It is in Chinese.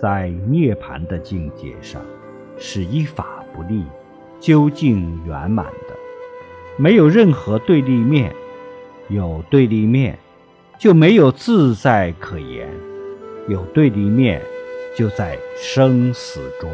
在涅槃的境界上，是依法不立，究竟圆满的，没有任何对立面。有对立面，就没有自在可言；有对立面，就在生死中。